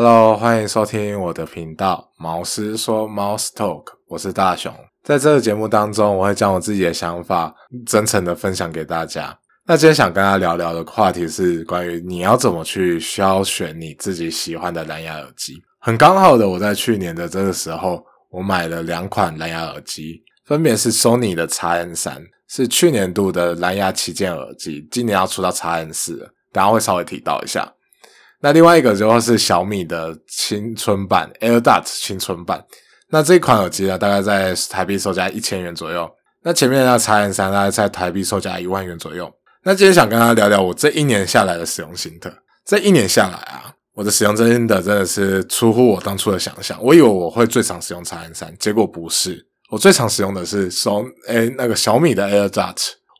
Hello，欢迎收听我的频道毛师说 Mouse Talk，我是大雄。在这个节目当中，我会将我自己的想法真诚的分享给大家。那今天想跟大家聊聊的话题是关于你要怎么去挑选你自己喜欢的蓝牙耳机。很刚好的，我在去年的这个时候，我买了两款蓝牙耳机，分别是 Sony 的 X N 三，是去年度的蓝牙旗舰耳机，今年要出到 X N 四了，等下会稍微提到一下。那另外一个就是小米的青春版 AirDot 青春版，那这一款耳机呢，大概在台币售价一千元左右。那前面那 X N 三大概在台币售价一万元左右。那今天想跟大家聊聊我这一年下来的使用心得。这一年下来啊，我的使用真的真的是出乎我当初的想象。我以为我会最常使用 X N 三，结果不是。我最常使用的是手诶那个小米的 AirDot。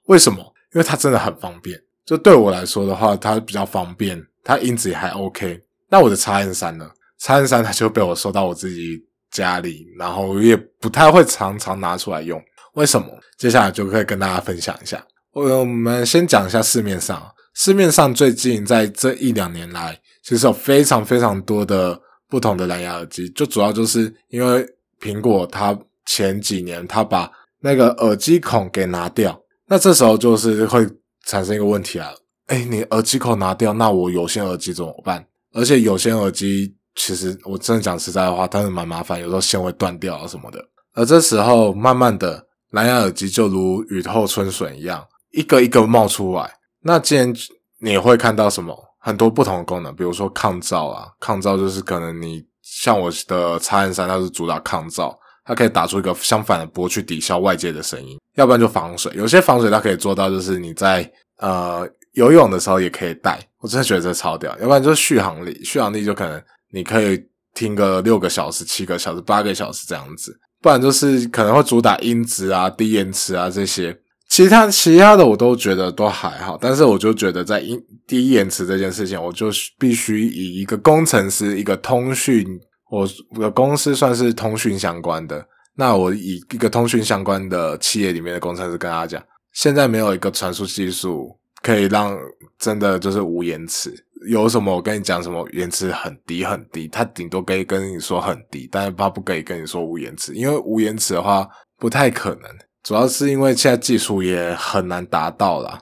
为什么？因为它真的很方便。就对我来说的话，它比较方便。它音质也还 OK，那我的 X N 三呢？X N 三它就被我收到我自己家里，然后也不太会常常拿出来用。为什么？接下来就可以跟大家分享一下。我我们先讲一下市面上，市面上最近在这一两年来，其实有非常非常多的不同的蓝牙耳机，就主要就是因为苹果它前几年它把那个耳机孔给拿掉，那这时候就是会产生一个问题啊。哎，你耳机口拿掉，那我有线耳机怎么办？而且有线耳机其实我真的讲实在的话，它是蛮麻烦，有时候线会断掉啊什么的。而这时候，慢慢的蓝牙耳机就如雨后春笋一样，一个一个冒出来。那既然你会看到什么很多不同的功能，比如说抗噪啊，抗噪就是可能你像我的叉 N 三，它是主打抗噪，它可以打出一个相反的波去抵消外界的声音。要不然就防水，有些防水它可以做到，就是你在呃。游泳的时候也可以带，我真的觉得这超屌。要不然就是续航力，续航力就可能你可以听个六个小时、七个小时、八个小时这样子。不然就是可能会主打音质啊、低延迟啊这些。其他其他的我都觉得都还好，但是我就觉得在音低延迟这件事情，我就必须以一个工程师、一个通讯，我我的公司算是通讯相关的，那我以一个通讯相关的企业里面的工程师跟大家讲，现在没有一个传输技术。可以让真的就是无延迟，有什么我跟你讲什么延迟很低很低，他顶多可以跟你说很低，但是他不可以跟你说无延迟，因为无延迟的话不太可能，主要是因为现在技术也很难达到啦。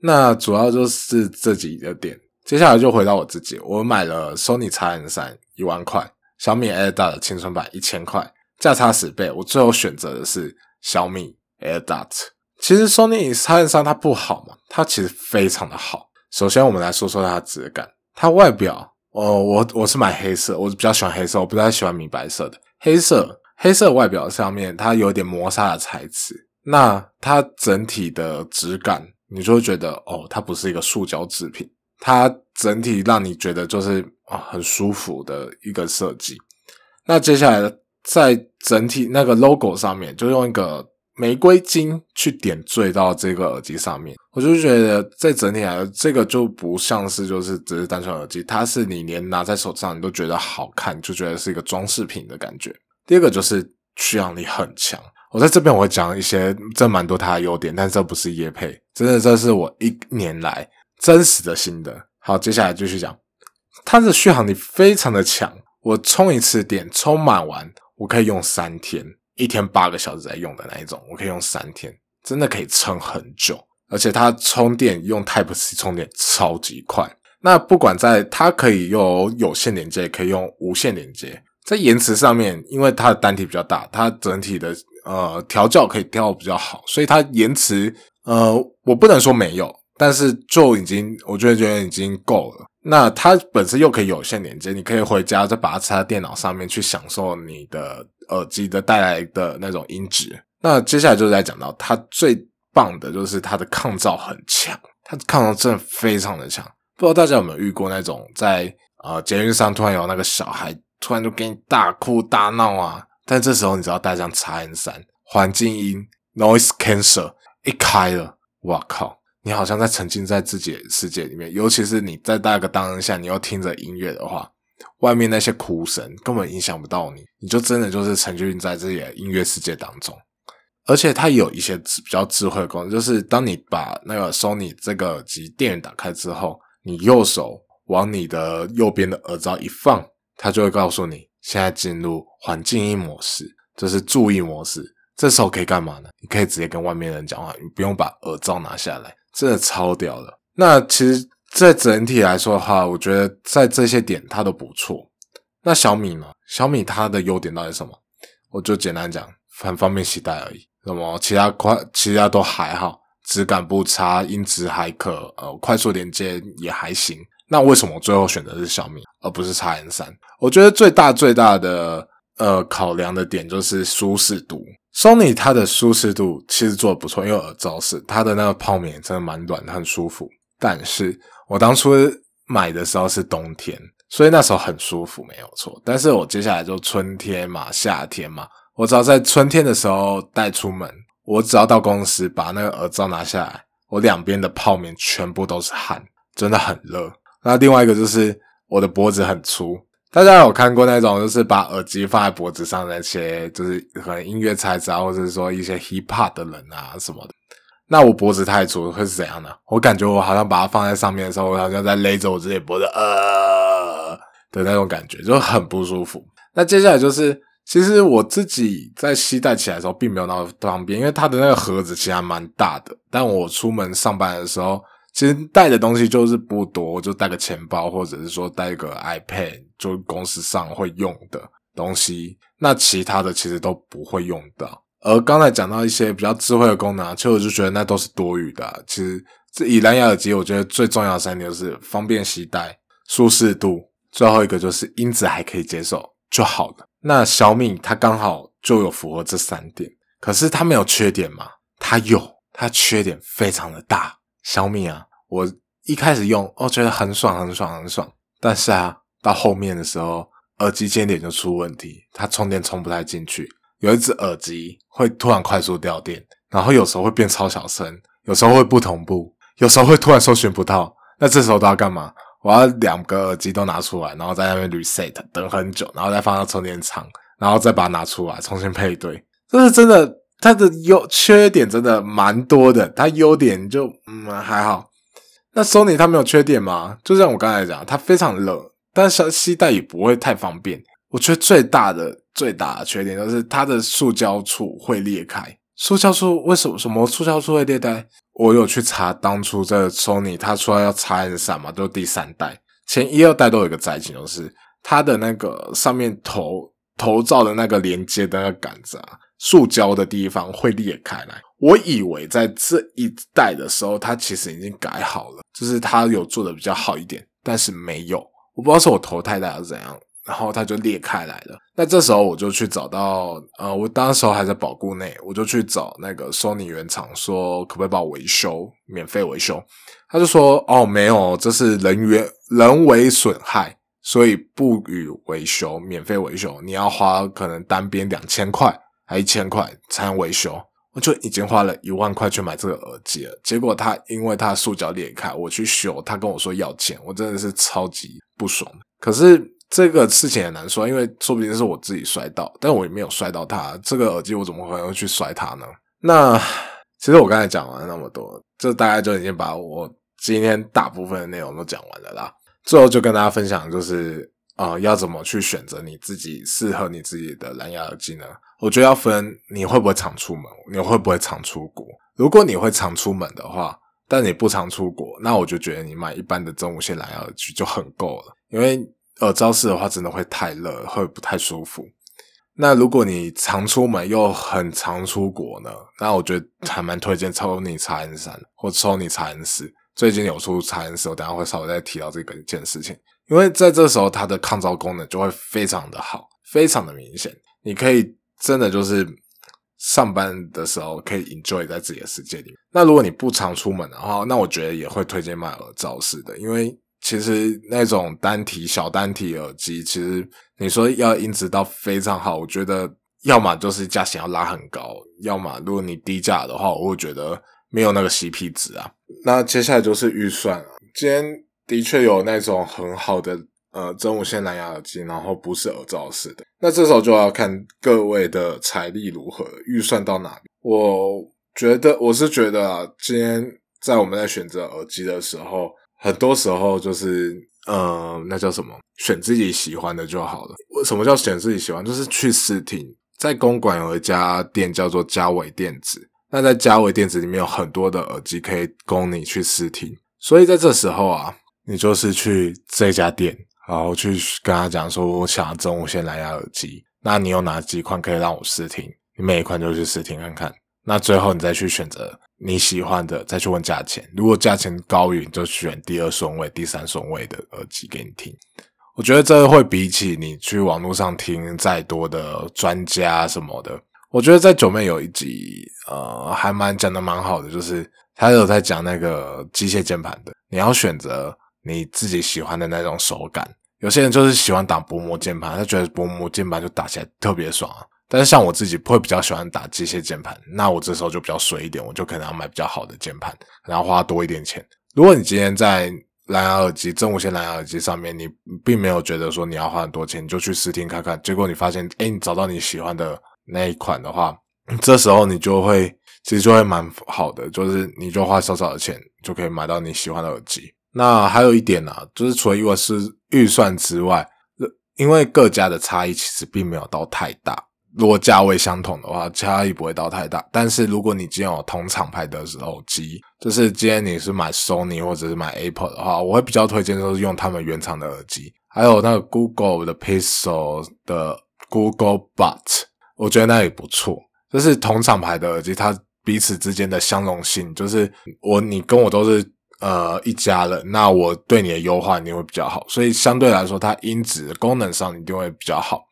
那主要就是这几个点，接下来就回到我自己，我买了 Sony X N 三一万块，小米 AirDot 的青春版一千块，价差十倍，我最后选择的是小米 AirDot。其实 Sony X 三它不好嘛，它其实非常的好。首先，我们来说说它的质感。它外表，哦，我我是买黑色，我比较喜欢黑色，我不太喜欢米白色的。黑色，黑色外表上面它有点磨砂的材质，那它整体的质感，你就会觉得哦，它不是一个塑胶制品，它整体让你觉得就是啊很舒服的一个设计。那接下来在整体那个 logo 上面，就用一个。玫瑰金去点缀到这个耳机上面，我就觉得在整体来，这个就不像是就是只是单纯耳机，它是你连拿在手上你都觉得好看，就觉得是一个装饰品的感觉。第二个就是续航力很强，我在这边我会讲一些这蛮多它的优点，但这不是叶配，真的这是我一年来真实的心得。好，接下来继续讲，它的续航力非常的强，我充一次电充满完，我可以用三天。一天八个小时在用的那一种，我可以用三天，真的可以撑很久。而且它充电用 Type C 充电超级快。那不管在它可以用有线连接，也可以用无线连接，在延迟上面，因为它的单体比较大，它整体的呃调教可以调比较好，所以它延迟呃我不能说没有，但是就已经我觉得觉得已经够了。那它本身又可以有线连接，你可以回家再把它插在电脑上面去享受你的耳机的带来的那种音质。那接下来就是在讲到它最棒的就是它的抗噪很强，它的抗噪真的非常的强。不知道大家有没有遇过那种在呃捷运上突然有那个小孩突然就给你大哭大闹啊？但这时候你只要带上 X N 三环境音 Noise Cancer 一开了，哇靠！你好像在沉浸在自己的世界里面，尤其是你在那个当下，你要听着音乐的话，外面那些哭声根本影响不到你，你就真的就是沉浸在自己的音乐世界当中。而且它有一些比较智慧的功能，就是当你把那个 Sony 这个机电源打开之后，你右手往你的右边的耳罩一放，它就会告诉你现在进入环境音模式，这是注意模式。这时候可以干嘛呢？你可以直接跟外面人讲话，你不用把耳罩拿下来，真的超屌的。那其实，在整体来说的话，我觉得在这些点它都不错。那小米呢？小米它的优点到底是什么？我就简单讲，很方便携带而已。那么其他快，其他都还好，质感不差，音质还可，呃，快速连接也还行。那为什么我最后选择是小米，而不是 X N 三？我觉得最大最大的呃考量的点就是舒适度。Sony 它的舒适度其实做的不错，因为耳罩式，它的那个泡棉真的蛮软，很舒服。但是我当初买的时候是冬天，所以那时候很舒服，没有错。但是我接下来就春天嘛，夏天嘛，我只要在春天的时候带出门，我只要到公司把那个耳罩拿下来，我两边的泡棉全部都是汗，真的很热。那另外一个就是我的脖子很粗，大家有看过那种就是把耳机放在脖子上那些，就是可能音乐材质啊，或者是说一些 hip hop 的人啊什么的。那我脖子太粗会是怎样呢？我感觉我好像把它放在上面的时候，我好像在勒着我自己脖子，呃的那种感觉，就很不舒服。那接下来就是，其实我自己在携带起来的时候，并没有那么方便，因为它的那个盒子其实还蛮大的。但我出门上班的时候，其实带的东西就是不多，就带个钱包，或者是说带个 iPad，就公司上会用的东西。那其他的其实都不会用到。而刚才讲到一些比较智慧的功能，其实我就觉得那都是多余的。其实这以蓝牙耳机，我觉得最重要的三点就是方便携带、舒适度，最后一个就是音质还可以接受就好了。那小米它刚好就有符合这三点，可是它没有缺点吗？它有，它缺点非常的大。小米啊，我一开始用哦觉得很爽很爽很爽，但是啊到后面的时候，耳机接点就出问题，它充电充不太进去。有一只耳机会突然快速掉电，然后有时候会变超小声，有时候会不同步，有时候会突然搜寻不到。那这时候都要干嘛？我要两个耳机都拿出来，然后在那边 reset 等很久，然后再放到充电仓，然后再把它拿出来重新配对。这是真的，它的优缺点真的蛮多的。它优点就嗯还好。那 Sony 它没有缺点吗？就像我刚才讲，它非常冷，但是携带也不会太方便。我觉得最大的。最大的缺点就是它的塑胶处会裂开。塑胶处为什么什么塑胶处会裂开？我有去查，当初这 Sony 它出来要插 N 三嘛，都是第三代，前一二代都有一个灾情，就是它的那个上面头头罩的那个连接的那个杆子啊，塑胶的地方会裂开来。我以为在这一代的时候，它其实已经改好了，就是它有做的比较好一点，但是没有，我不知道是我头太大还是怎样。然后它就裂开来了。那这时候我就去找到，呃，我当时候还在保固内，我就去找那个 Sony 原厂，说可不可以帮我维修，免费维修。他就说，哦，没有，这是人员人为损害，所以不予维修，免费维修，你要花可能单边两千块，还一千块才能维修。就已经花了一万块去买这个耳机了，结果他因为他塑胶裂开，我去修，他跟我说要钱，我真的是超级不爽。可是。这个事情很难说，因为说不定是我自己摔到，但我也没有摔到它。这个耳机我怎么可能会去摔它呢？那其实我刚才讲完那么多，这大概就已经把我今天大部分的内容都讲完了啦。最后就跟大家分享，就是啊，要怎么去选择你自己适合你自己的蓝牙耳机呢？我觉得要分你会不会常出门，你会不会常出国。如果你会常出门的话，但你不常出国，那我就觉得你买一般的真无线蓝牙耳机就很够了，因为。耳罩式的话，真的会太热，会不太舒服。那如果你常出门又很常出国呢？那我觉得还蛮推荐抽你 X N 三或抽你 X N 四。最近有出 X N 四，我等下会稍微再提到这个一件事情。因为在这时候，它的抗噪功能就会非常的好，非常的明显。你可以真的就是上班的时候可以 enjoy 在自己的世界里面。那如果你不常出门的话，那我觉得也会推荐买耳罩式的，因为。其实那种单体小单体耳机，其实你说要音质到非常好，我觉得要么就是价钱要拉很高，要么如果你低价的话，我会觉得没有那个 CP 值啊。那接下来就是预算啊。今天的确有那种很好的呃真无线蓝牙耳机，然后不是耳罩式的。那这时候就要看各位的财力如何，预算到哪。我觉得我是觉得啊，今天在我们在选择耳机的时候。很多时候就是呃，那叫什么？选自己喜欢的就好了。什么叫选自己喜欢？就是去试听。在公馆有一家店叫做嘉伟电子，那在嘉伟电子里面有很多的耳机可以供你去试听。所以在这时候啊，你就是去这家店，然后去跟他讲说，我想要真无线蓝牙耳机。那你有哪几款可以让我试听？你每一款都去试听看看。那最后你再去选择你喜欢的，再去问价钱。如果价钱高于，你就选第二顺位、第三顺位的耳机给你听。我觉得这会比起你去网络上听再多的专家什么的，我觉得在九妹有一集，呃，还蛮讲的蛮好的，就是他有在讲那个机械键盘的，你要选择你自己喜欢的那种手感。有些人就是喜欢打薄膜键盘，他觉得薄膜键盘就打起来特别爽。但是像我自己会比较喜欢打机械键盘，那我这时候就比较水一点，我就可能要买比较好的键盘，然后花多一点钱。如果你今天在蓝牙耳机、真无线蓝牙耳机上面，你并没有觉得说你要花很多钱，你就去试听看看。结果你发现，哎，你找到你喜欢的那一款的话，这时候你就会其实就会蛮好的，就是你就花少少的钱就可以买到你喜欢的耳机。那还有一点呢，就是除了因为是预算之外，因为各家的差异其实并没有到太大。如果价位相同的话，差异不会到太大。但是如果你今天有同厂牌的耳机，就是今天你是买 Sony 或者是买 Apple 的话，我会比较推荐都是用他们原厂的耳机。还有那个 Google 的 Pixel 的 Google Buds，我觉得那也不错。就是同厂牌的耳机，它彼此之间的相容性，就是我你跟我都是呃一家人，那我对你的优化一定会比较好。所以相对来说，它音质功能上一定会比较好。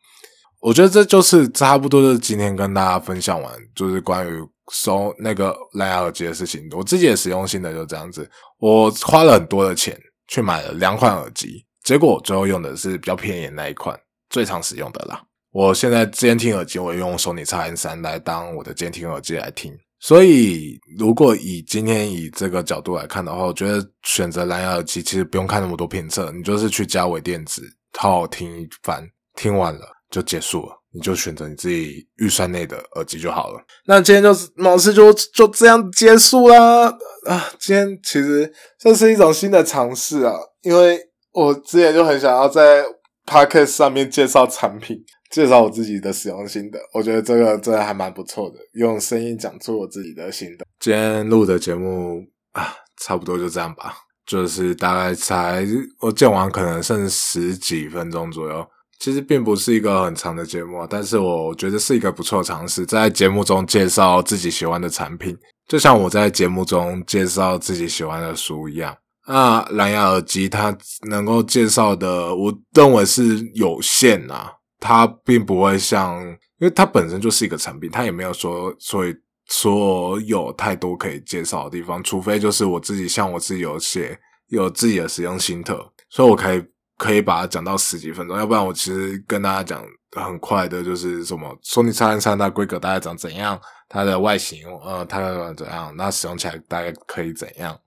我觉得这就是差不多，就是今天跟大家分享完，就是关于收那个蓝牙耳机的事情。我自己的使用心得就这样子，我花了很多的钱去买了两款耳机，结果最后用的是比较便宜的那一款，最常使用的啦。我现在监听耳机，我用索尼 x N 三来当我的监听耳机来听。所以，如果以今天以这个角度来看的话，我觉得选择蓝牙耳机其实不用看那么多评测，你就是去加伟电子，好好听一番，听完了。就结束了，你就选择你自己预算内的耳机就好了。那今天就是老师就就这样结束啦啊！今天其实这是一种新的尝试啊，因为我之前就很想要在 podcast 上面介绍产品，介绍我自己的使用心得。我觉得这个真的还蛮不错的，用声音讲出我自己的心得。今天录的节目啊，差不多就这样吧，就是大概才我见完可能剩十几分钟左右。其实并不是一个很长的节目，但是我觉得是一个不错的尝试，在节目中介绍自己喜欢的产品，就像我在节目中介绍自己喜欢的书一样。那蓝牙耳机它能够介绍的，我认为是有限啊，它并不会像，因为它本身就是一个产品，它也没有说所以所有太多可以介绍的地方，除非就是我自己像我自己有写有自己的使用心得，所以我可以。可以把它讲到十几分钟，要不然我其实跟大家讲很快的，就是什么索尼叉 N 三它规格大概长怎样，它的外形呃它怎样，那使用起来大概可以怎样，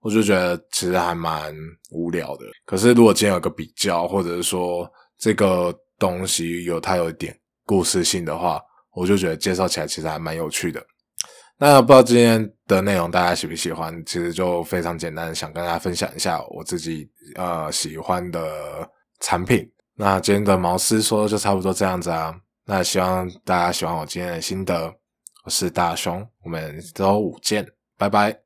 我就觉得其实还蛮无聊的。可是如果今天有个比较，或者是说这个东西有它有一点故事性的话，我就觉得介绍起来其实还蛮有趣的。那不知道今天的内容大家喜不喜欢？其实就非常简单，想跟大家分享一下我自己呃喜欢的产品。那今天的毛师说就差不多这样子啊。那希望大家喜欢我今天的心得。我是大雄，我们周五见，拜拜。